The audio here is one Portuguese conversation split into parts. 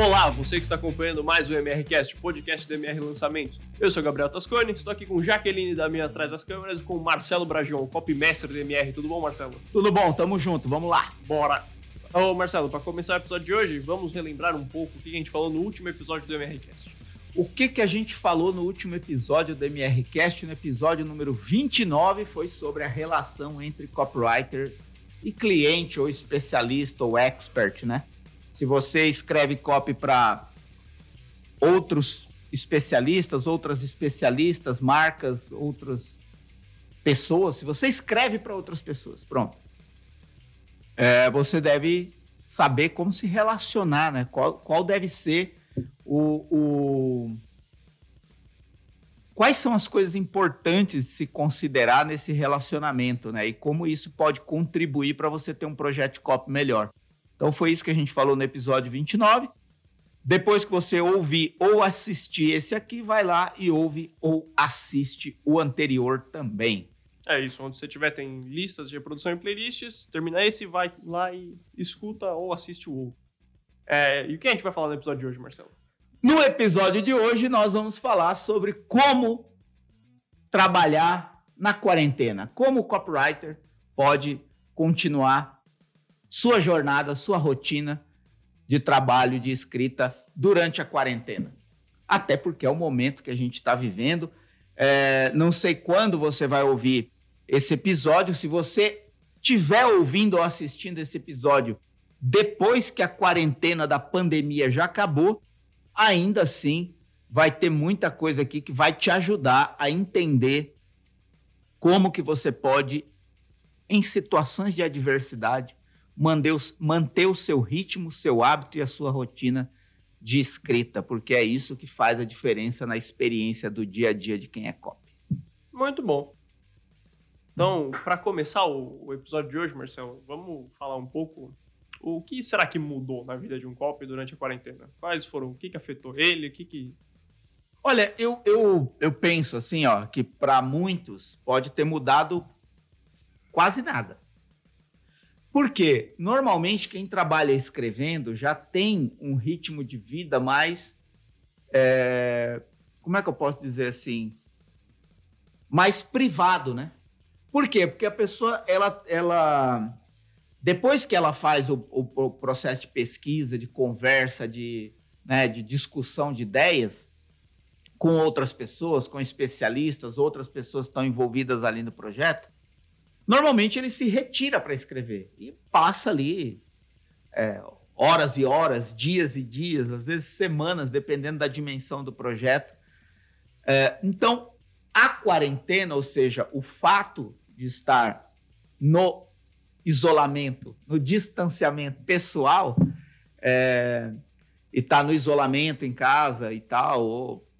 Olá, você que está acompanhando mais o MRCast, podcast do MR Lançamentos. Eu sou Gabriel Tascone, estou aqui com Jaqueline da minha atrás das câmeras e com Marcelo Bragion, copymestre do MR. Tudo bom, Marcelo? Tudo bom, tamo junto, vamos lá. Bora! Ô, Marcelo, para começar o episódio de hoje, vamos relembrar um pouco o que a gente falou no último episódio do MRCast. O que, que a gente falou no último episódio do MRCast, no episódio número 29, foi sobre a relação entre copywriter e cliente, ou especialista, ou expert, né? Se você escreve copy para outros especialistas, outras especialistas, marcas, outras pessoas, se você escreve para outras pessoas, pronto. É, você deve saber como se relacionar, né? Qual, qual deve ser o, o, Quais são as coisas importantes de se considerar nesse relacionamento, né? E como isso pode contribuir para você ter um projeto de copy melhor. Então foi isso que a gente falou no episódio 29. Depois que você ouvir ou assistir esse aqui, vai lá e ouve ou assiste o anterior também. É isso, onde você tiver tem listas de reprodução e playlists, termina esse, vai lá e escuta ou assiste o outro. É, e o que a gente vai falar no episódio de hoje, Marcelo? No episódio de hoje, nós vamos falar sobre como trabalhar na quarentena, como o copywriter pode continuar sua jornada, sua rotina de trabalho, de escrita durante a quarentena. Até porque é o momento que a gente está vivendo. É, não sei quando você vai ouvir esse episódio. Se você estiver ouvindo ou assistindo esse episódio depois que a quarentena da pandemia já acabou, ainda assim vai ter muita coisa aqui que vai te ajudar a entender como que você pode, em situações de adversidade, manter o seu ritmo, o seu hábito e a sua rotina de escrita, porque é isso que faz a diferença na experiência do dia a dia de quem é copy. Muito bom. Então, para começar o, episódio de hoje, Marcelo, vamos falar um pouco o que será que mudou na vida de um copy durante a quarentena? Quais foram? O que, que afetou ele? O que, que Olha, eu, eu, eu penso assim, ó, que para muitos pode ter mudado quase nada. Porque normalmente quem trabalha escrevendo já tem um ritmo de vida mais. É, como é que eu posso dizer assim? Mais privado, né? Por quê? Porque a pessoa, ela, ela depois que ela faz o, o, o processo de pesquisa, de conversa, de, né, de discussão de ideias com outras pessoas, com especialistas, outras pessoas estão envolvidas ali no projeto, Normalmente ele se retira para escrever e passa ali é, horas e horas, dias e dias, às vezes semanas, dependendo da dimensão do projeto. É, então, a quarentena, ou seja, o fato de estar no isolamento, no distanciamento pessoal, é, e estar tá no isolamento em casa e tal, ou,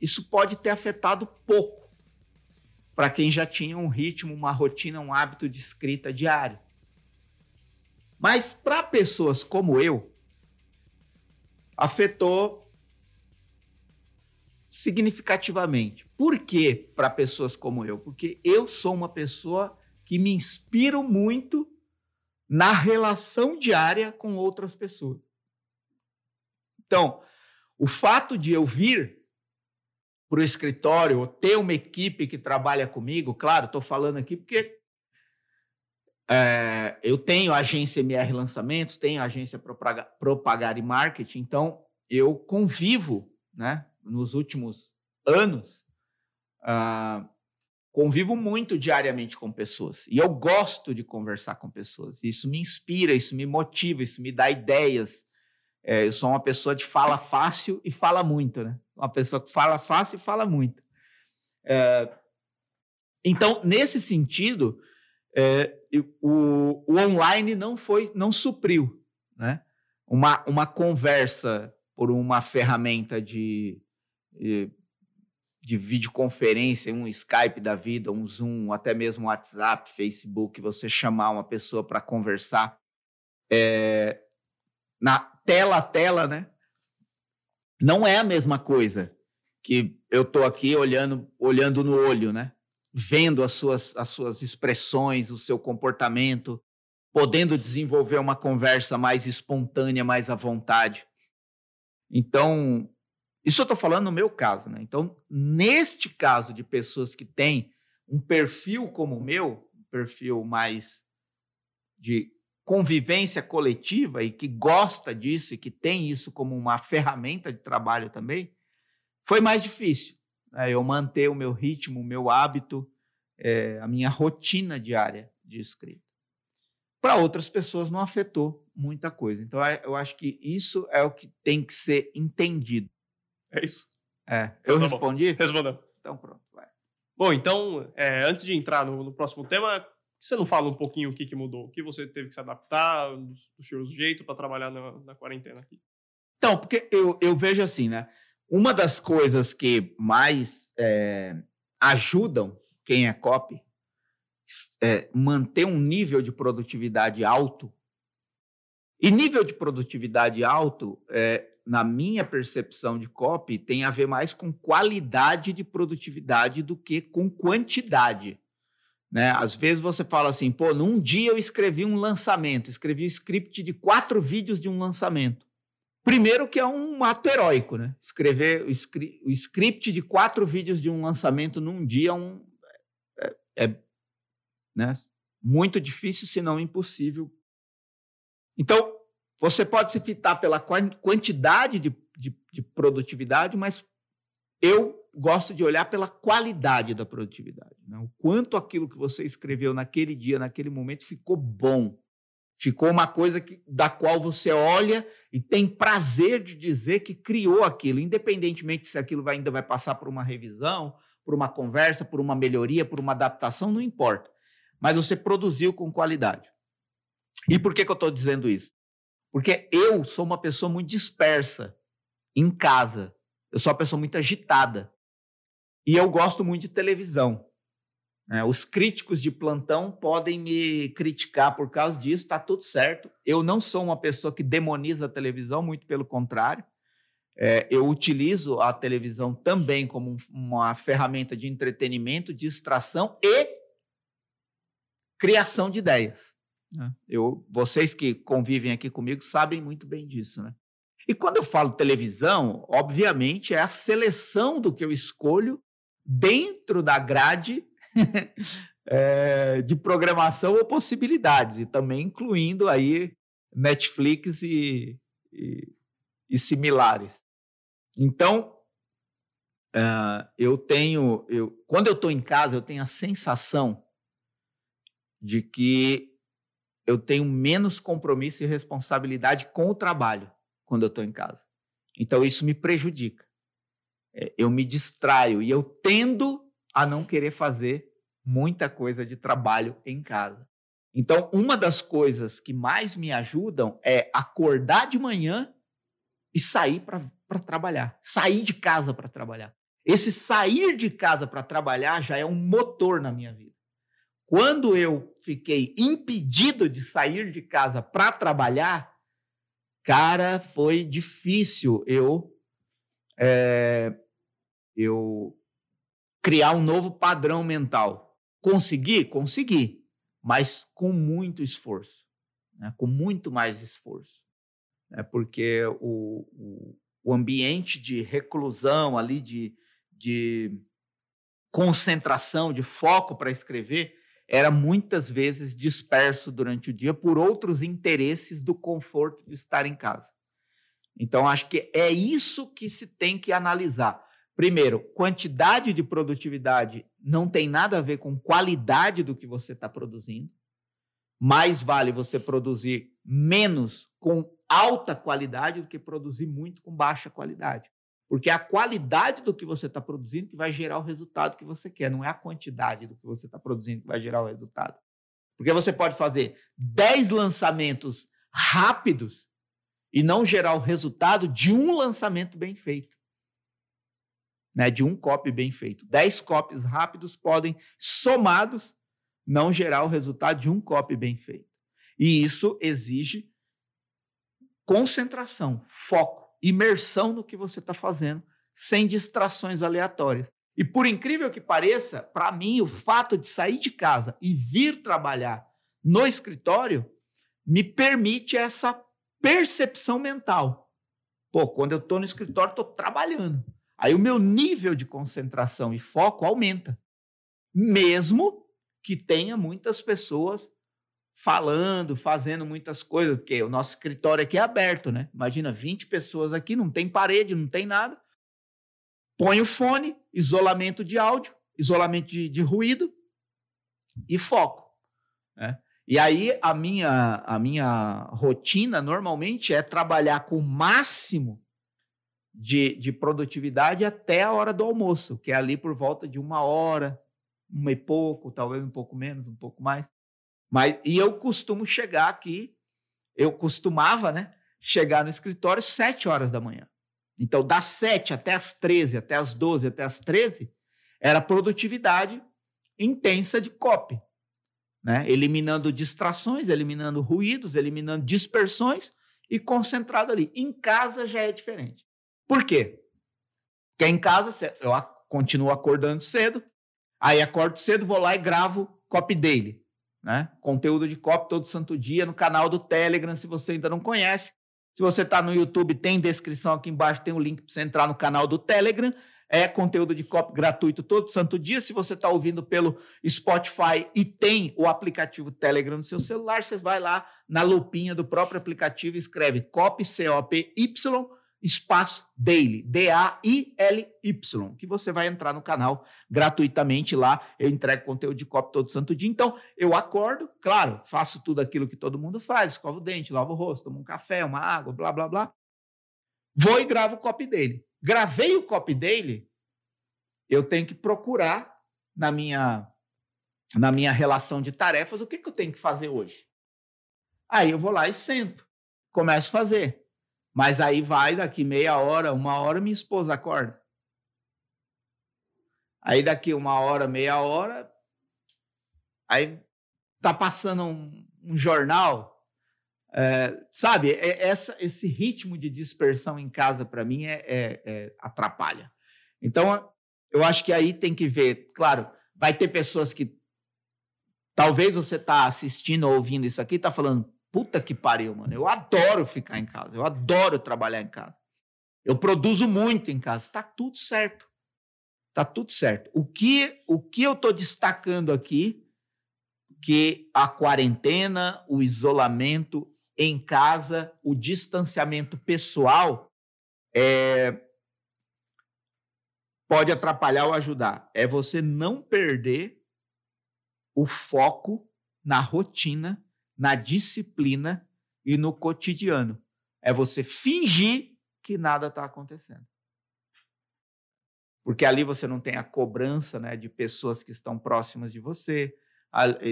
isso pode ter afetado pouco para quem já tinha um ritmo, uma rotina, um hábito de escrita diário. Mas para pessoas como eu, afetou significativamente. Por que para pessoas como eu? Porque eu sou uma pessoa que me inspiro muito na relação diária com outras pessoas. Então, o fato de eu vir para o escritório, ou ter uma equipe que trabalha comigo, claro, estou falando aqui porque é, eu tenho agência MR Lançamentos, tenho agência Propagar e Marketing, então eu convivo, né, nos últimos anos, uh, convivo muito diariamente com pessoas. E eu gosto de conversar com pessoas. Isso me inspira, isso me motiva, isso me dá ideias. É, eu sou uma pessoa de fala fácil e fala muito, né? Uma pessoa que fala fácil e fala muito. É, então, nesse sentido, é, o, o, online não foi, não supriu, né? Uma, uma conversa por uma ferramenta de, de, de videoconferência, um Skype da vida, um Zoom, até mesmo WhatsApp, Facebook, você chamar uma pessoa para conversar é, na tela a tela, né? Não é a mesma coisa que eu estou aqui olhando, olhando no olho, né? Vendo as suas, as suas expressões, o seu comportamento. podendo desenvolver uma conversa mais espontânea, mais à vontade. Então, isso eu estou falando no meu caso, né? Então, neste caso de pessoas que têm um perfil como o meu, um perfil mais de convivência coletiva e que gosta disso e que tem isso como uma ferramenta de trabalho também, foi mais difícil. Né? Eu manter o meu ritmo, o meu hábito, é, a minha rotina diária de escrita. Para outras pessoas não afetou muita coisa. Então, eu acho que isso é o que tem que ser entendido. É isso? É. Eu Tá bom. respondi? Respondeu. Então, pronto. Vai. Bom, então, é, antes de entrar no, no próximo tema, você não fala um pouquinho o que, que mudou? O que você teve que se adaptar, do, do seu jeito para trabalhar na, na quarentena aqui? Então, porque eu, eu vejo assim, né? Uma das coisas que mais é, ajudam quem é copy é manter um nível de produtividade alto. E nível de produtividade alto, é, na minha percepção de copy, tem a ver mais com qualidade de produtividade do que com quantidade. Né? Às vezes você fala assim, pô, num dia eu escrevi um lançamento, escrevi o script de quatro vídeos de um lançamento. Primeiro que é um ato heróico, né? Escrever o, o script de quatro vídeos de um lançamento num dia é, um, é, é, né? muito difícil, se não impossível. Então, você pode se fitar pela quan- quantidade de, de, de produtividade, mas eu gosto de olhar pela qualidade da produtividade. Né? O quanto aquilo que você escreveu naquele dia, naquele momento, ficou bom. Ficou uma coisa que, da qual você olha e tem prazer de dizer que criou aquilo, independentemente se aquilo vai- ainda vai passar por uma revisão, por uma conversa, por uma melhoria, por uma adaptação, não importa. Mas você produziu com qualidade. E por que, que eu estou dizendo isso? Porque eu sou uma pessoa muito dispersa em casa. Eu sou uma pessoa muito agitada. E eu gosto muito de televisão. né? Os críticos de plantão podem me criticar por causa disso, está tudo certo. Eu não sou uma pessoa que demoniza a televisão, muito pelo contrário. É, eu utilizo a televisão também como um- uma ferramenta de entretenimento, distração e criação de ideias. né? Eu, vocês que convivem aqui comigo sabem muito bem disso, né? E quando eu falo televisão, obviamente é a seleção do que eu escolho dentro da grade eh, de programação ou possibilidades, também incluindo aí Netflix e, e, e similares. Então, ah, eu tenho, eu, quando eu estou em casa, eu tenho a sensação de que eu tenho menos compromisso e responsabilidade com o trabalho quando eu estou em casa. Então, isso me prejudica. É, eu me distraio e eu tendo a não querer fazer muita coisa de trabalho em casa. Então, uma das coisas que mais me ajudam é acordar de manhã e sair para trabalhar. Sair de casa para trabalhar. Esse sair de casa para trabalhar já é um motor na minha vida. Quando eu fiquei impedido de sair de casa para trabalhar, cara, foi difícil eu é, eu criar um novo padrão mental. Consegui? Consegui, mas com muito esforço, né? com muito mais esforço. Né? Porque o, o, o ambiente de reclusão ali, de, de concentração, de foco para escrever, era muitas vezes disperso durante o dia por outros interesses do conforto de estar em casa. Então, acho que é isso que se tem que analisar. Primeiro, quantidade de produtividade não tem nada a ver com qualidade do que você está produzindo. Mais vale você produzir menos com alta qualidade do que produzir muito com baixa qualidade. Porque é a qualidade do que você está produzindo que vai gerar o resultado que você quer, não é a quantidade do que você está produzindo que vai gerar o resultado. Porque você pode fazer 10 lançamentos rápidos e não gerar o resultado de um lançamento bem feito. Né? De um copy bem feito. 10 copies rápidos podem, somados, não gerar o resultado de um copy bem feito. E isso exige concentração, foco imersão no que você está fazendo, sem distrações aleatórias. E por incrível que pareça, para mim, o fato de sair de casa e vir trabalhar no escritório me permite essa percepção mental. Pô, quando eu estou no escritório, estou trabalhando. Aí o meu nível de concentração e foco aumenta. Mesmo que tenha muitas pessoas falando, fazendo muitas coisas, porque o nosso escritório aqui é aberto, né? Imagina 20 pessoas aqui, não tem parede, não tem nada. Põe o fone, isolamento de áudio, isolamento de, de ruído e foco. Né? E aí a minha, a minha rotina normalmente é trabalhar com o máximo de, de produtividade até a hora do almoço, que é ali por volta de uma hora, uma e pouco, talvez um pouco menos, um pouco mais. Mas, e eu costumo chegar aqui, eu costumava, né? Chegar no escritório sete horas da manhã. Então, das sete até as treze, até as doze, até as treze, era produtividade intensa de copy, né? Eliminando distrações, eliminando ruídos, eliminando dispersões e concentrado ali. Em casa já é diferente. Por quê? Porque em casa eu continuo acordando cedo, aí acordo cedo, vou lá e gravo copy daily né? Conteúdo de copy todo santo dia no canal do Telegram, se você ainda não conhece. Se você está no YouTube, tem descrição aqui embaixo, tem o um link para você entrar no canal do Telegram. É conteúdo de copy gratuito todo santo dia. Se você está ouvindo pelo Spotify e tem o aplicativo Telegram no seu celular, você vai lá na lupinha do próprio aplicativo e escreve copy, C-O-P-Y, espaço daily, D-A-I-L-Y, que você vai entrar no canal gratuitamente lá. Eu entrego conteúdo de copy todo santo dia. Então, eu acordo, claro, faço tudo aquilo que todo mundo faz: escovo o dente, lavo o rosto, tomo um café, uma água, blá, blá, blá. Vou e gravo o copy dele. Gravei o copy dele, eu tenho que procurar na minha na minha relação de tarefas o que, que eu tenho que fazer hoje. Aí eu vou lá e sento, começo a fazer. Mas aí vai, daqui meia hora, uma hora, minha esposa acorda. Aí daqui uma hora, meia hora, aí tá passando um, um jornal, é, sabe? É, essa, esse ritmo de dispersão em casa para mim é, é, é, atrapalha. Então eu acho que aí tem que ver, claro, vai ter pessoas que talvez você está assistindo ou ouvindo isso aqui, está falando, Puta que pariu, mano. Eu adoro ficar em casa. Eu adoro trabalhar em casa. Eu produzo muito em casa. Tá tudo certo. Tá tudo certo. O que, o que eu tô destacando aqui que a quarentena, o isolamento em casa, o distanciamento pessoal é, pode atrapalhar ou ajudar. É você não perder o foco na rotina na disciplina e no cotidiano. É você fingir que nada está acontecendo. Porque ali você não tem a cobrança né, de pessoas que estão próximas de você.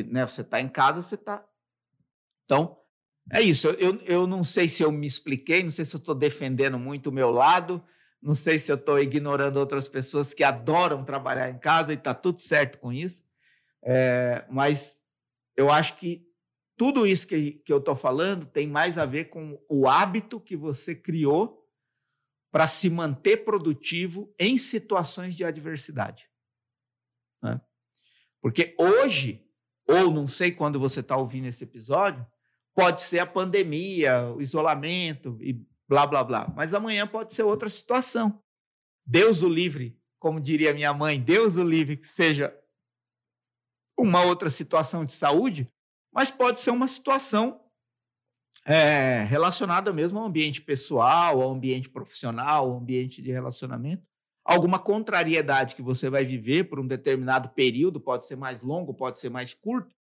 Né, você está em casa, você está. Então, é isso. Eu, eu não sei se eu me expliquei, não sei se eu estou defendendo muito o meu lado, não sei se eu estou ignorando outras pessoas que adoram trabalhar em casa e está tudo certo com isso. É, mas eu acho que tudo isso que, que eu estou falando tem mais a ver com o hábito que você criou para se manter produtivo em situações de adversidade. Né? Porque hoje, ou não sei quando você está ouvindo esse episódio, pode ser a pandemia, o isolamento e blá, blá, blá. Mas amanhã pode ser outra situação. Deus o livre, como diria minha mãe, Deus o livre que seja uma outra situação de saúde mas pode ser uma situação é, relacionada mesmo ao ambiente pessoal, ao ambiente profissional, ao ambiente de relacionamento. Alguma contrariedade que você vai viver por um determinado período, pode ser mais longo, pode ser mais curto,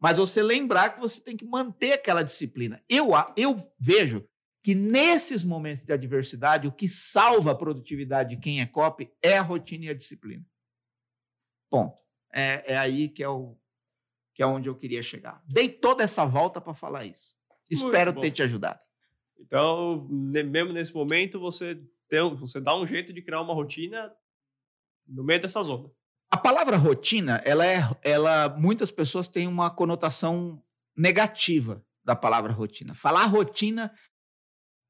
mas você lembrar que você tem que manter aquela disciplina. Eu, eu vejo que nesses momentos de adversidade, o que salva a produtividade de quem é copy é a rotina e a disciplina. Ponto. É, é aí que é o, que é onde eu queria chegar. Dei toda essa volta para falar isso. Espero ter te ajudado. Então, mesmo nesse momento, você, tem, você dá um jeito de criar uma rotina no meio dessa zona. A palavra rotina, ela é, ela, muitas pessoas têm uma conotação negativa da palavra rotina. Falar rotina,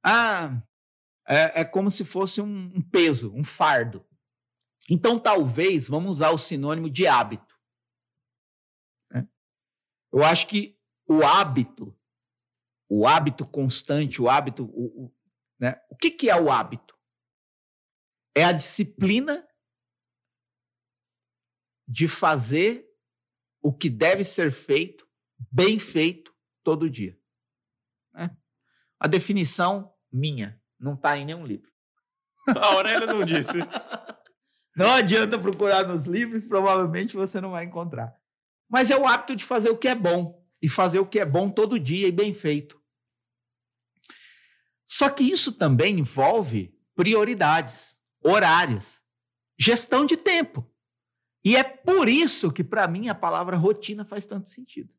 ah, é, é como se fosse um, um peso, um fardo. Então, talvez, vamos usar o sinônimo de hábito. Eu acho que o hábito o hábito constante, o hábito. O, o, né? o que, que é o hábito? É a disciplina de fazer o que deve ser feito, bem feito, todo dia. Né? A definição minha, não está em nenhum livro. A Aurélia não disse. Não adianta procurar nos livros, provavelmente você não vai encontrar. Mas é o hábito de fazer o que é bom e fazer o que é bom todo dia e bem feito. Só que isso também envolve prioridades, horários, gestão de tempo. E é por isso que, para mim, a palavra rotina faz tanto sentido.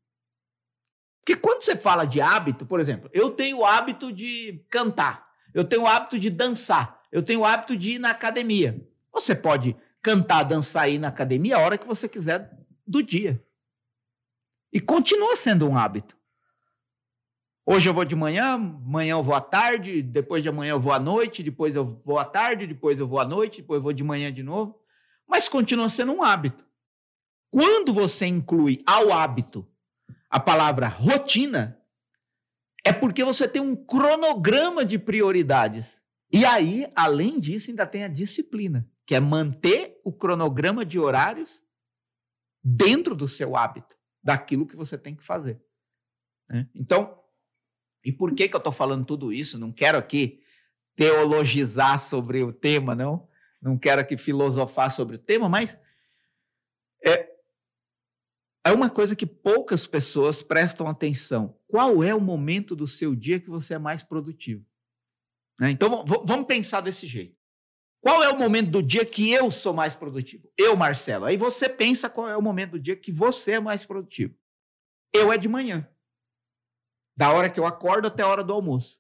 Porque quando você fala de hábito, por exemplo, eu tenho o hábito de cantar, eu tenho o hábito de dançar, eu tenho o hábito de ir na academia. Você pode cantar, dançar e ir na academia a hora que você quiser do dia. E continua sendo um hábito. Hoje eu vou de manhã, amanhã eu vou à tarde, depois de amanhã eu vou à noite, depois eu vou à tarde, depois eu vou à noite, depois eu vou de manhã de novo. Mas continua sendo um hábito. Quando você inclui ao hábito a palavra rotina, é porque você tem um cronograma de prioridades. E aí, além disso, ainda tem a disciplina, que é manter o cronograma de horários dentro do seu hábito, daquilo que você tem que fazer. Né? Então, e por que, que eu estou falando tudo isso? Não quero aqui teologizar sobre o tema, não. Não quero aqui filosofar sobre o tema, mas é, é uma coisa que poucas pessoas prestam atenção. Qual é o momento do seu dia que você é mais produtivo? Né? Então, vamos pensar desse jeito. Qual é o momento do dia que eu sou mais produtivo? Eu, Marcelo. Aí você pensa qual é o momento do dia que você é mais produtivo. Eu é de manhã da hora que eu acordo até a hora do almoço.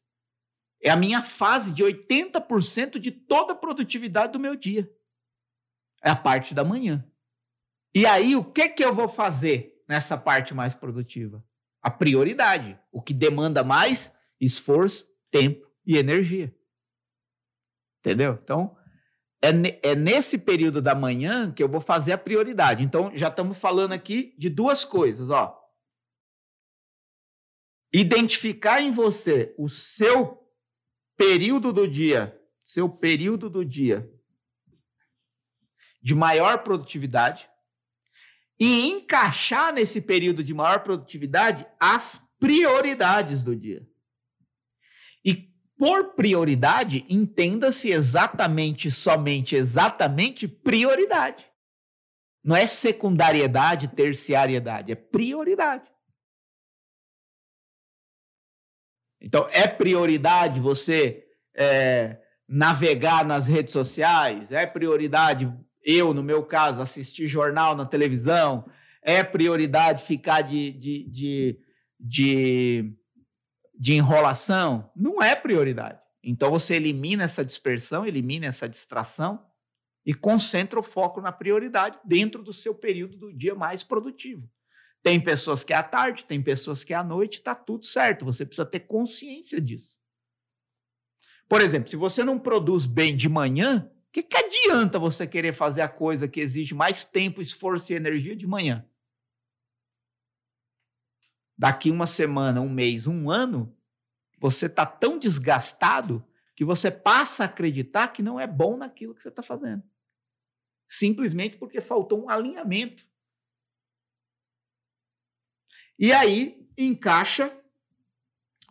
É a minha fase de 80% de toda a produtividade do meu dia. É a parte da manhã. E aí, o que, que eu vou fazer nessa parte mais produtiva? A prioridade, o que demanda mais esforço, tempo e energia. Entendeu? Então, é, é nesse período da manhã que eu vou fazer a prioridade. Então, já estamos falando aqui de duas coisas, ó identificar em você o seu período do dia, seu período do dia de maior produtividade e encaixar nesse período de maior produtividade as prioridades do dia. Por prioridade, entenda-se exatamente, somente, exatamente prioridade. Não é secundariedade, terciariedade, é prioridade. Então, é prioridade você é, navegar nas redes sociais? É prioridade, eu, no meu caso, assistir jornal na televisão? É prioridade ficar de, de, de, de, de enrolação? Não é prioridade. Então, você elimina essa dispersão, elimina essa distração e concentra o foco na prioridade dentro do seu período do dia mais produtivo. Tem pessoas que é à tarde, tem pessoas que é à noite, está tudo certo. Você precisa ter consciência disso. Por exemplo, se você não produz bem de manhã, o que, que adianta você querer fazer a coisa que exige mais tempo, esforço e energia de manhã? Daqui uma semana, um mês, um ano, você está tão desgastado que você passa a acreditar que não é bom naquilo que você está fazendo. Simplesmente porque faltou um alinhamento e aí encaixa,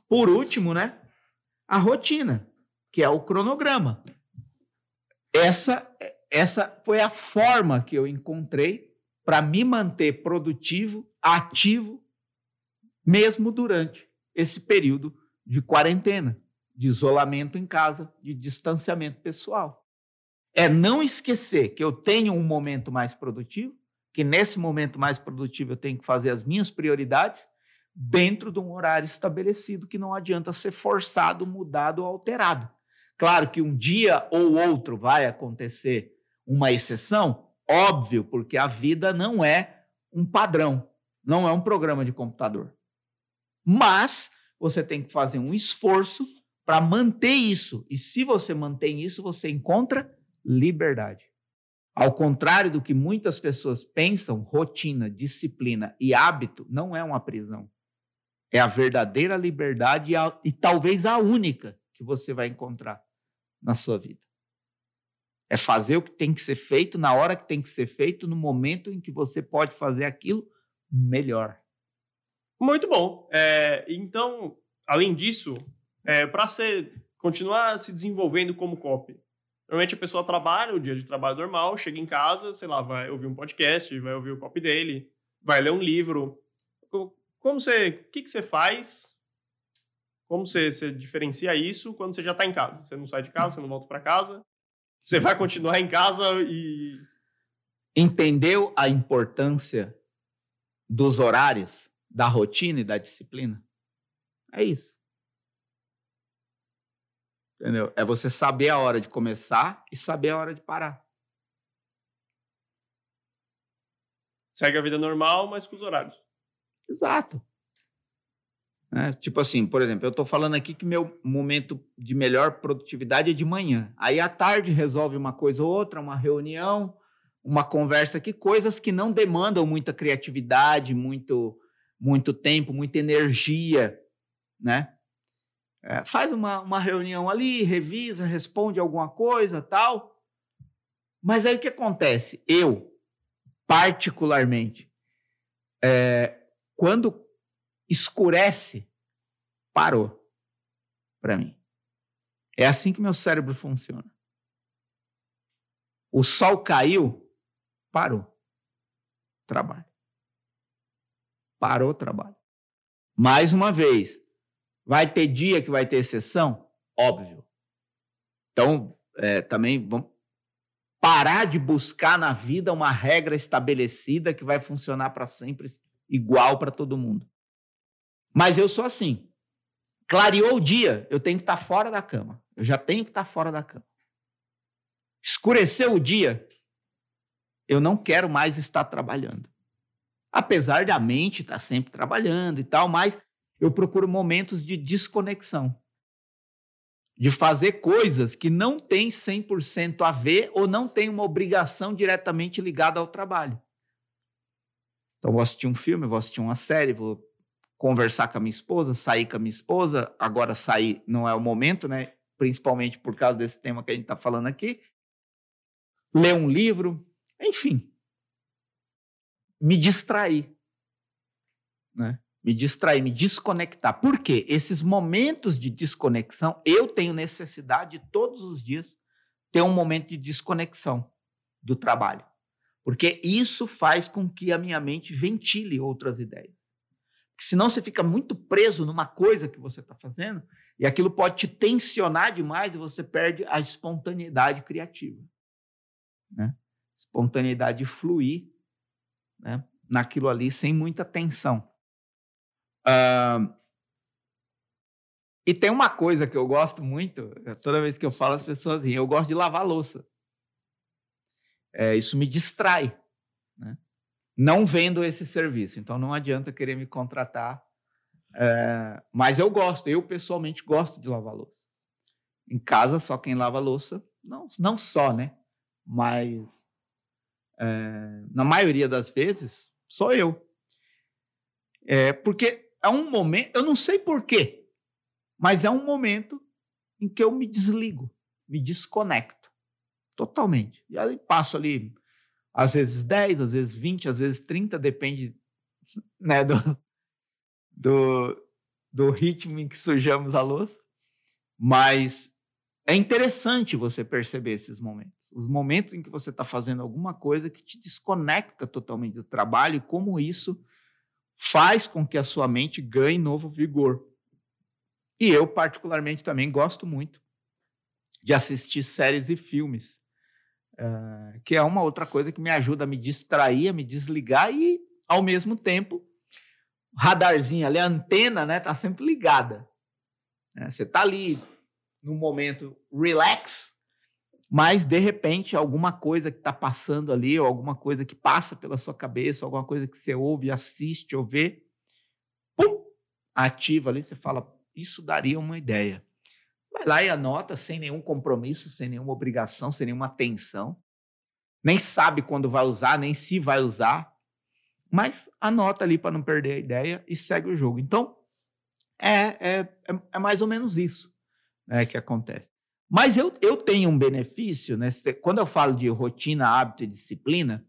por último, né, a rotina, que é o cronograma. Essa, essa foi a forma que eu encontrei para me manter produtivo, ativo, mesmo durante esse período de quarentena, de isolamento em casa, de distanciamento pessoal. É não esquecer que eu tenho um momento mais produtivo, que nesse momento mais produtivo eu tenho que fazer as minhas prioridades dentro de um horário estabelecido que não adianta ser forçado, mudado ou alterado. Claro que um dia ou outro vai acontecer uma exceção, óbvio, porque a vida não é um padrão, não é um programa de computador. Mas você tem que fazer um esforço para manter isso. E se você mantém isso, você encontra liberdade. Ao contrário do que muitas pessoas pensam, rotina, disciplina e hábito não é uma prisão. é a verdadeira liberdade e, a, e talvez a única que você vai encontrar na sua vida. É fazer o que tem que ser feito na hora que tem que ser feito, no momento em que você pode fazer aquilo melhor. Muito bom. É, então, além disso, é, para continuar se desenvolvendo como copy, normalmente a pessoa trabalha o dia de trabalho normal, chega em casa, sei lá, vai ouvir um podcast, vai ouvir o copy dele, vai ler um livro. Como você, o que, que você faz? Como você, você diferencia isso quando você já está em casa? Você não sai de casa, você não volta para casa, você vai continuar em casa e entendeu a importância dos horários, da rotina e da disciplina? É isso. Entendeu? É você saber a hora de começar e saber a hora de parar. Segue a vida normal, mas com os horários. Exato. É, tipo assim, por exemplo, eu estou falando aqui que meu momento de melhor produtividade é de manhã. Aí à tarde resolve uma coisa ou outra, uma reunião, uma conversa aqui, coisas que não demandam muita criatividade, muito, muito tempo, muita energia, né? É, faz uma, uma reunião ali, revisa, responde alguma coisa, tal. Mas aí o que acontece? Eu, particularmente, é, quando escurece, parou para mim. É assim que meu cérebro funciona. O sol caiu, parou. Trabalho. Parou o trabalho. Mais uma vez, vai ter dia que vai ter exceção? Óbvio. Então, é, também vamos parar de buscar na vida uma regra estabelecida que vai funcionar para sempre igual para todo mundo. Mas eu sou assim. Clareou o dia, eu tenho que estar tá fora da cama. Eu já tenho que estar tá fora da cama. Escureceu o dia, eu não quero mais estar trabalhando. Apesar da mente estar sempre trabalhando e tal, mas eu procuro momentos de desconexão. De fazer coisas que não têm 100% a ver ou não têm uma obrigação diretamente ligada ao trabalho. Então, vou assistir um filme, vou assistir uma série, vou conversar com a minha esposa, sair com a minha esposa. Agora, sair não é o momento, né? Principalmente por causa desse tema que a gente está falando aqui. Ler um livro, enfim, me distrair. Né? Me distrair, me desconectar. Por quê? Esses momentos de desconexão, eu tenho necessidade todos os dias ter um momento de desconexão do trabalho. Porque isso faz com que a minha mente ventile outras ideias. Senão você fica muito preso numa coisa que você está fazendo e aquilo pode te tensionar demais e você perde a espontaneidade criativa. Né? espontaneidade fluir né, naquilo ali sem muita tensão. Uh, e tem uma coisa que eu gosto muito, toda vez que eu falo, as pessoas riem, eu gosto de lavar louça. É, isso me distrai. Né? Não vendo esse serviço, então não adianta querer me contratar. É, mas eu gosto, eu pessoalmente gosto de lavar louça. Em casa, só quem lava louça, não, não só, né? Mas é, na maioria das vezes, sou eu. É, porque é um momento, eu não sei porquê, mas é um momento em que eu me desligo, me desconecto totalmente. E aí passo ali, às vezes 10, às vezes 20, às vezes 30, depende né, do, do, do ritmo em que sujamos a louça. Mas é interessante você perceber esses momentos os momentos em que você está fazendo alguma coisa que te desconecta totalmente do trabalho e como isso faz com que a sua mente ganhe novo vigor. E eu, particularmente, também gosto muito de assistir séries e filmes, uh, que é uma outra coisa que me ajuda a me distrair, a me desligar e, ao mesmo tempo, radarzinho ali, a antena, né, tá sempre ligada. É, você tá ali no momento relax, mas de repente alguma coisa que está passando ali, ou alguma coisa que passa pela sua cabeça, alguma coisa que você ouve, assiste ou vê, pum, ativa ali, você fala, isso daria uma ideia. Vai lá e anota sem nenhum compromisso, sem nenhuma obrigação, sem nenhuma tensão. Nem sabe quando vai usar, nem se vai usar, mas anota ali para não perder a ideia e segue o jogo. Então, É, é, é, é mais ou menos isso né, que acontece. Mas eu, eu tenho um benefício, né? quando eu falo de rotina, hábito e disciplina,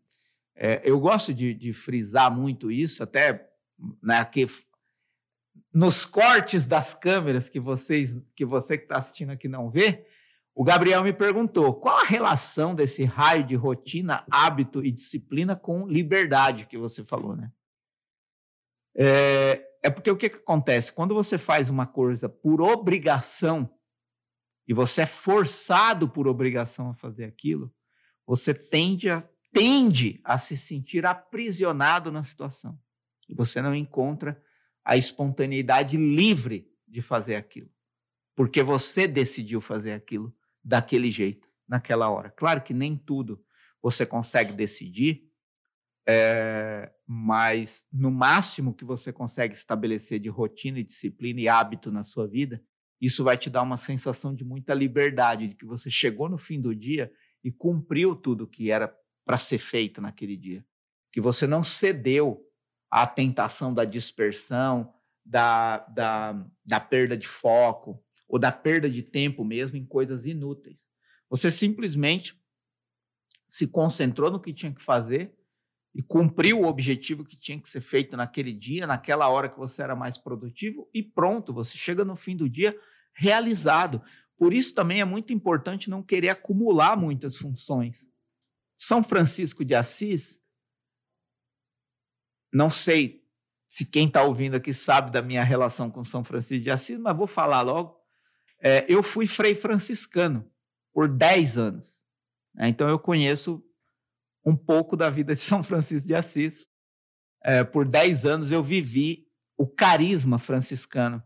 é, eu gosto de, de, frisar muito isso, até né, que nos cortes das câmeras que vocês que você que está assistindo aqui não vê, o Gabriel me perguntou qual a relação desse raio de rotina, hábito e disciplina com liberdade que você falou, né? É, é porque o que, que acontece? Quando você faz uma coisa por obrigação e você é forçado por obrigação a fazer aquilo, você tende a, tende a se sentir aprisionado na situação. E você não encontra a espontaneidade livre de fazer aquilo. Porque você decidiu fazer aquilo daquele jeito, naquela hora. Claro que nem tudo você consegue decidir, é, mas no máximo que você consegue estabelecer de rotina e disciplina e hábito na sua vida, isso vai te dar uma sensação de muita liberdade, de que você chegou no fim do dia e cumpriu tudo que era para ser feito naquele dia. Que você não cedeu à tentação da dispersão, da, da, da perda de foco, ou da perda de tempo mesmo em coisas inúteis. Você simplesmente se concentrou no que tinha que fazer e cumpriu o objetivo que tinha que ser feito naquele dia, naquela hora que você era mais produtivo e pronto, você chega no fim do dia realizado. Por isso também é muito importante não querer acumular muitas funções. São Francisco de Assis, não sei se quem está ouvindo aqui sabe da minha relação com São Francisco de Assis, mas vou falar logo. É, eu fui frei franciscano por 10 anos. Né? Então eu conheço um pouco da vida de São Francisco de Assis. É, por 10 anos eu vivi o carisma franciscano.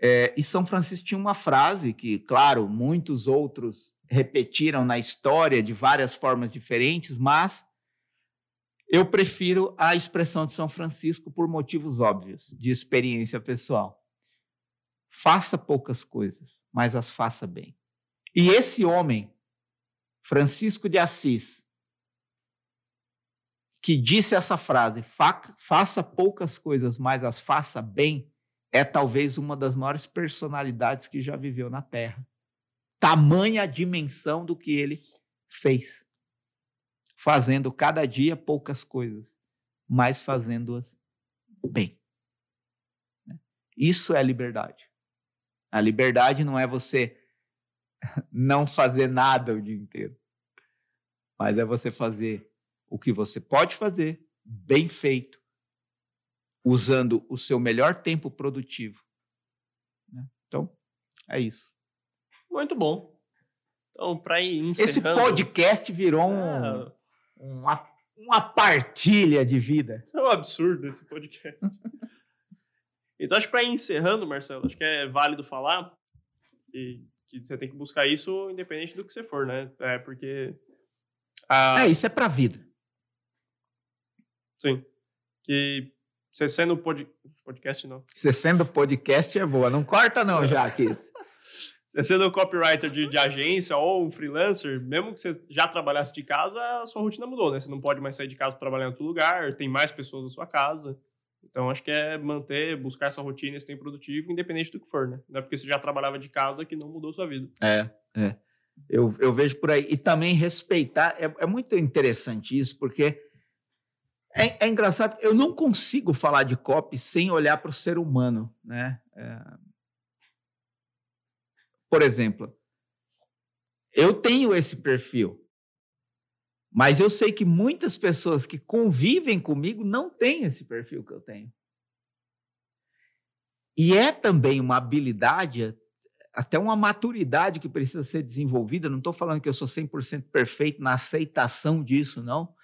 É, e São Francisco tinha uma frase que, claro, muitos outros repetiram na história de várias formas diferentes, mas eu prefiro a expressão de São Francisco por motivos óbvios, de experiência pessoal. Faça poucas coisas, mas as faça bem. E esse homem, Francisco de Assis, que disse essa frase, faça poucas coisas, mas as faça bem, é talvez uma das maiores personalidades que já viveu na Terra. Tamanha a dimensão do que ele fez. Fazendo cada dia poucas coisas, mas fazendo-as bem. Isso é liberdade. A liberdade não é você não fazer nada o dia inteiro, mas é você fazer o que você pode fazer, bem feito, usando o seu melhor tempo produtivo. Né? Então, é isso. Muito bom. Então, para ir encerrando... Esse podcast virou um, ah. uma, uma partilha de vida. É um absurdo esse podcast. Então, acho que para ir encerrando, Marcelo, acho que é válido falar que, que você tem que buscar isso independente do que você for, né? É porque. A... É, isso é para vida. Sim. Que você sendo pod... podcast, não. Você sendo podcast é boa. Não corta, não, já aqui. você sendo copywriter de, de, agência ou um freelancer, mesmo que você já trabalhasse de casa, a sua rotina mudou, né? Você não pode mais sair de casa para trabalhar em outro lugar, tem mais pessoas na sua casa. Então, acho que é manter, buscar essa rotina, esse tempo produtivo, independente do que for, né? Não é porque você já trabalhava de casa que não mudou sua vida. É, é. Eu, eu vejo por aí. E também respeitar. É, é muito interessante isso, porque é, é, engraçado. Eu não consigo falar de copy sem olhar para o ser humano, né? É... Por exemplo, eu tenho esse perfil. Mas eu sei que muitas pessoas que convivem comigo não têm esse perfil que eu tenho. E é também uma habilidade, até uma maturidade que precisa ser desenvolvida. Não estou falando que eu sou 100% perfeito na aceitação disso, não.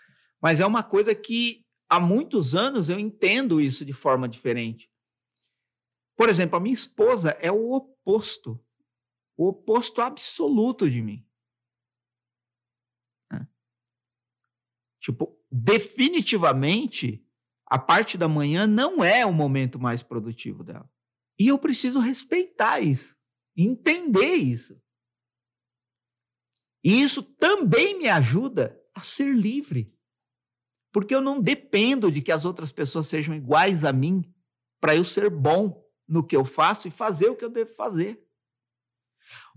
Mas é uma coisa que há muitos anos eu entendo isso de forma diferente. Por exemplo, a minha esposa é o oposto, o oposto absoluto de mim. Tipo, definitivamente, a parte da manhã não é o momento mais produtivo dela. E eu preciso respeitar isso, entender isso. E isso também me ajuda a ser livre. Porque eu não dependo de que as outras pessoas sejam iguais a mim para eu ser bom no que eu faço e fazer o que eu devo fazer.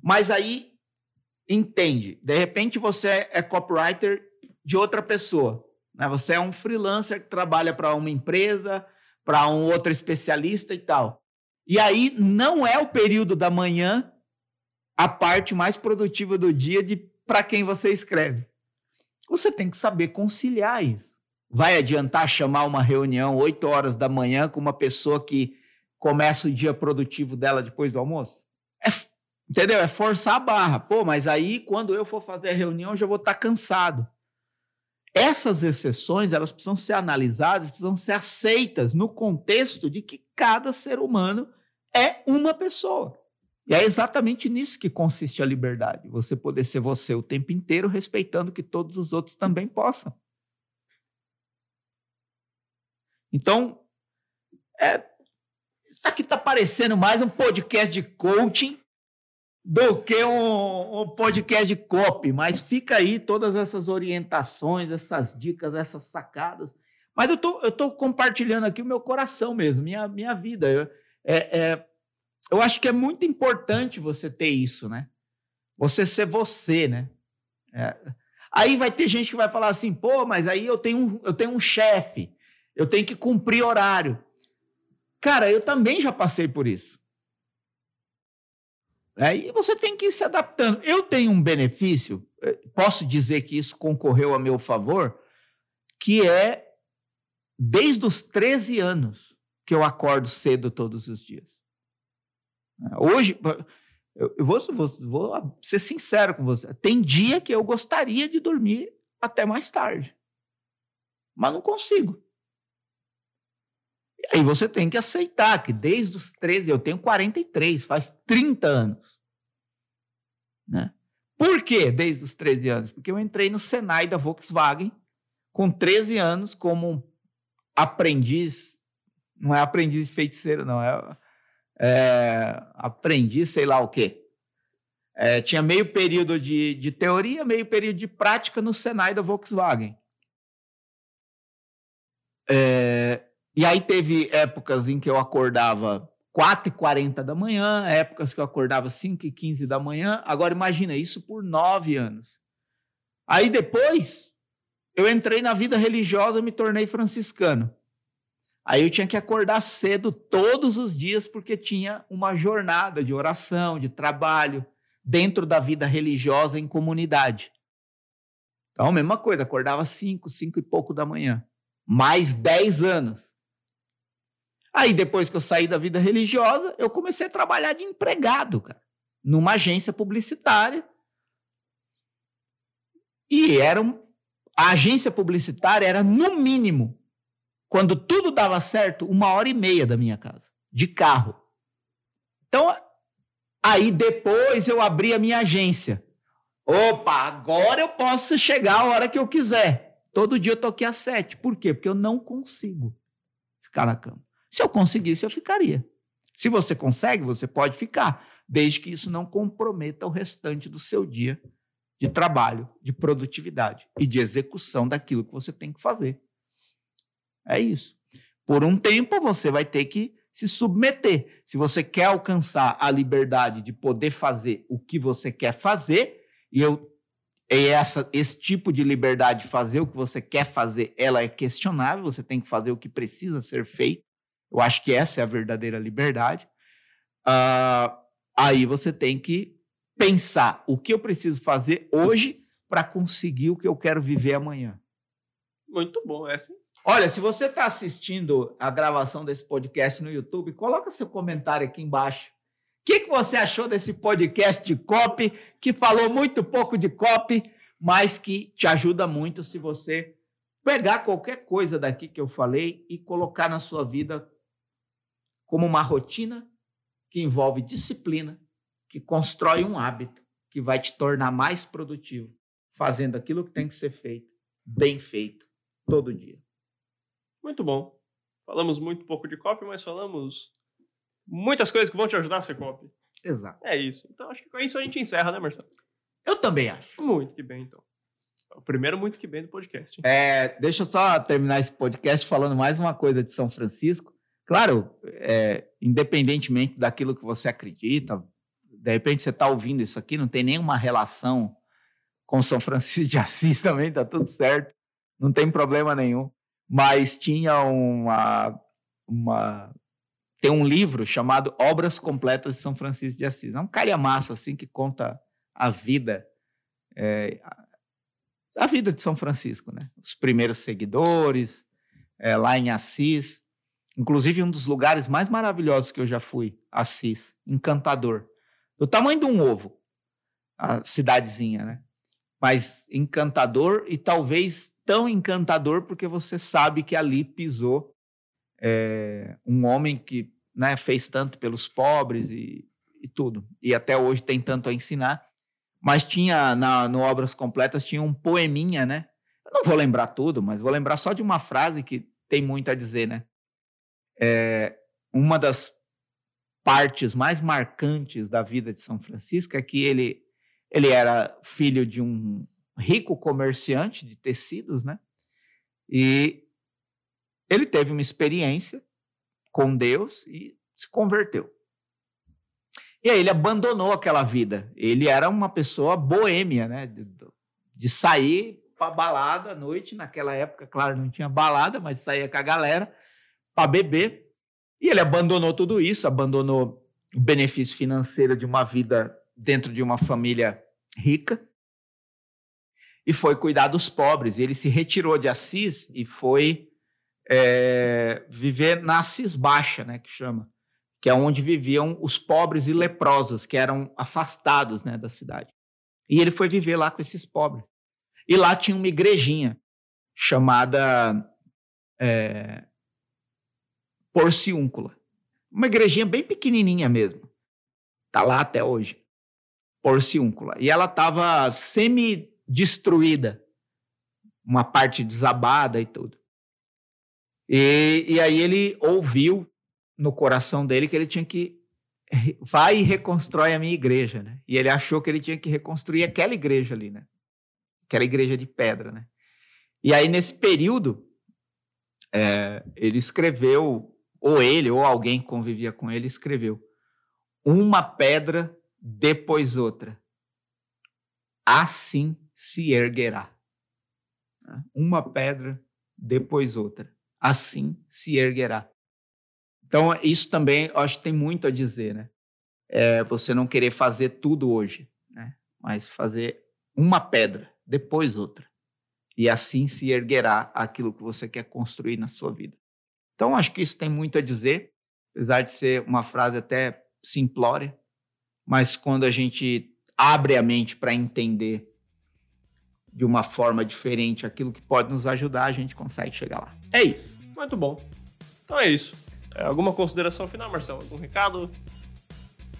Mas aí, entende, de repente você é copywriter de outra pessoa. Né? Você é um freelancer que trabalha para uma empresa, para um outro especialista e tal. E aí não é o período da manhã a parte mais produtiva do dia de para quem você escreve. Você tem que saber conciliar isso. Vai adiantar chamar uma reunião 8 horas da manhã com uma pessoa que começa o dia produtivo dela depois do almoço? É, entendeu? É forçar a barra. Pô, mas aí quando eu for fazer a reunião eu já vou estar cansado. Essas exceções, elas precisam ser analisadas, precisam ser aceitas no contexto de que cada ser humano é uma pessoa. E é exatamente nisso que consiste a liberdade. Você poder ser você o tempo inteiro, respeitando que todos os outros também possam. Então, é, isso aqui está parecendo mais um podcast de coaching do que um, um, podcast de copy, mas fica aí todas essas orientações, essas dicas, essas sacadas. Mas eu tô, eu tô compartilhando aqui o meu coração mesmo, minha, minha vida. Eu, é, é, eu acho que é muito importante você ter isso, né? Você ser você, né? É. Aí vai ter gente que vai falar assim, pô, mas aí eu tenho eu tenho um chefe, eu tenho que cumprir horário. Cara, eu também já passei por isso. Aí você tem que ir se adaptando. Eu tenho um benefício, eh, posso dizer que isso concorreu a meu favor, que é desde os 13 anos que eu acordo cedo todos os dias. Hoje, eu vou, vou, vou ser sincero com você, tem dia que eu gostaria de dormir até mais tarde, mas não consigo. E aí você tem que aceitar que desde os 13, eu tenho 43, faz 30 anos. Né? Por quê desde os 13 anos? Porque eu entrei no Senai da Volkswagen com 13 anos como aprendiz, não é aprendiz feiticeiro, não, é, é aprendiz sei lá o quê. É, tinha meio período de, de teoria, meio período de prática no Senai da Volkswagen. É, e aí teve épocas em que eu acordava 4h40 da manhã, épocas que eu acordava 5h15 da manhã. Agora imagina isso por nove anos. Aí depois eu entrei na vida religiosa e me tornei franciscano. Aí eu tinha que acordar cedo todos os dias porque tinha uma jornada de oração, de trabalho dentro da vida religiosa em comunidade. Então, mesma coisa, acordava 5, 5 e pouco da manhã. Mais 10 anos. Aí, depois que eu saí da vida religiosa, eu comecei a trabalhar de empregado, cara, numa agência publicitária. E era um, a agência publicitária era, no mínimo, quando tudo dava certo, uma hora e meia da minha casa, de carro. Então, aí depois eu abri a minha agência. Opa, agora eu posso chegar a hora que eu quiser. Todo dia eu tô aqui às sete. Por quê? Porque eu não consigo ficar na cama. Se eu conseguisse, eu ficaria. Se você consegue, você pode ficar, desde que isso não comprometa o restante do seu dia de trabalho, de produtividade e de execução daquilo que você tem que fazer. É isso. Por um tempo, você vai ter que se submeter. Se você quer alcançar a liberdade de poder fazer o que você quer fazer, e eu e essa, esse tipo de liberdade de fazer o que você quer fazer, ela é questionável, você tem que fazer o que precisa ser feito. Eu acho que essa é a verdadeira liberdade. Uh, aí você tem que pensar o que eu preciso fazer hoje para conseguir o que eu quero viver amanhã. Muito bom, essa. Olha, se você está assistindo a gravação desse podcast no YouTube, coloca seu comentário aqui embaixo. O que, que você achou desse podcast de copy, que falou muito pouco de copy, mas que te ajuda muito se você pegar qualquer coisa daqui que eu falei e colocar na sua vida como uma rotina que envolve disciplina, que constrói um hábito que vai te tornar mais produtivo, fazendo aquilo que tem que ser feito, bem feito, todo dia. Muito bom. Falamos muito pouco de copy, mas falamos muitas coisas que vão te ajudar a ser copy. Exato. É isso. Então acho que com isso a gente encerra, né, Marcelo? Eu também acho. Muito que bem, então. O primeiro muito que bem do podcast. É, deixa eu só terminar esse podcast falando mais uma coisa de São Francisco Claro, é, independentemente daquilo que você acredita, de repente você está ouvindo isso aqui, não tem nenhuma relação com São Francisco de Assis também, tá tudo certo, não tem problema nenhum. Mas tinha uma, uma tem um livro chamado Obras Completas de São Francisco de Assis. É um massa assim que conta a vida é, a vida de São Francisco, né? Os primeiros seguidores é, lá em Assis, inclusive um dos lugares mais maravilhosos que eu já fui, Assis, encantador, do tamanho de um ovo, a cidadezinha, né? Mas encantador e talvez tão encantador porque você sabe que ali pisou é, um homem que né, fez tanto pelos pobres e, e, tudo. E até hoje tem tanto a ensinar. Mas tinha, na, no Obras Completas, tinha um poeminha, né? Eu não vou lembrar tudo, mas vou lembrar só de uma frase que tem muito a dizer, né? É, uma das partes mais marcantes da vida de São Francisco é que ele, ele era filho de um rico comerciante de tecidos, né? E ele teve uma experiência com Deus e se converteu. E aí ele abandonou aquela vida. Ele era uma pessoa boêmia, né? De, de sair para balada à noite. Naquela época, claro, não tinha balada, mas saía com a galera para beber. E ele abandonou tudo isso, abandonou o benefício financeiro de uma vida dentro de uma família rica e foi cuidar dos pobres. Ele se retirou de Assis e foi é, viver na Assis Baixa, né, que chama, que é onde viviam os pobres e leprosos, que eram afastados né, da cidade. E ele foi viver lá com esses pobres. E lá tinha uma igrejinha chamada é, Porciúncula. Uma igrejinha bem pequenininha mesmo. Está lá até hoje. Porciúncula. E ela estava semi-destruída. Uma parte desabada e tudo. E, e aí ele ouviu no coração dele que ele tinha que vai e reconstrói a minha igreja, né? E ele achou que ele tinha que reconstruir aquela igreja ali, né? Aquela igreja de pedra, né? E aí nesse período é, ele escreveu ou ele ou alguém que convivia com ele escreveu uma pedra depois outra, assim se erguerá. Uma pedra depois outra assim se erguerá. Então, isso também acho que tem muito a dizer, né? É você não querer fazer tudo hoje, né? Mas fazer uma pedra, depois outra. E assim se erguerá aquilo que você quer construir na sua vida. Então, acho que isso tem muito a dizer, apesar de ser uma frase até simplória, mas quando a gente abre a mente para entender de uma forma diferente aquilo que pode nos ajudar, a gente consegue chegar lá. É isso. Muito bom. Então é isso. É, alguma consideração final, Marcelo? Algum recado?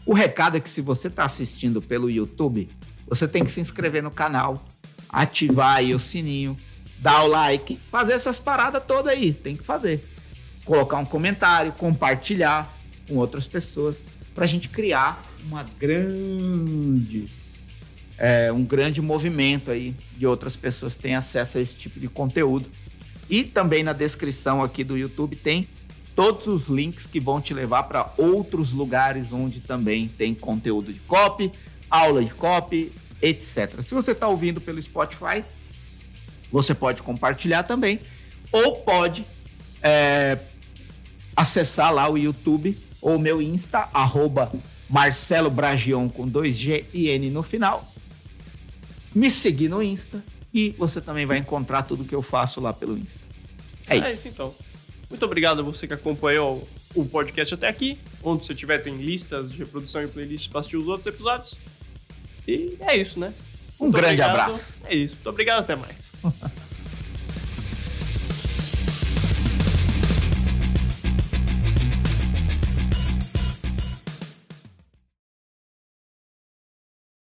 O recado é que se você está assistindo pelo YouTube, você tem que se inscrever no canal, ativar aí o sininho, dar o like, fazer essas paradas todas aí, tem que fazer. Colocar um comentário, compartilhar com outras pessoas, para a gente criar uma grande, é, um grande movimento aí de outras pessoas têm acesso a esse tipo de conteúdo. E também na descrição aqui do YouTube tem todos os links que vão te levar para outros lugares onde também tem conteúdo de copy, aula de copy, etc. Se você está ouvindo pelo Spotify, você pode compartilhar também, ou pode é, acessar lá o YouTube ou meu Insta, arroba Marcelo Bragion com 2G e N no final. Me seguir no Insta e você também vai encontrar tudo que eu faço lá pelo Insta. É isso. É isso então. Muito obrigado a você que acompanhou o podcast até aqui. Onde você tiver, tem listas de reprodução e playlists para assistir os outros episódios. E é isso, né? Um grande obrigado. abraço. É isso. Muito obrigado, até mais.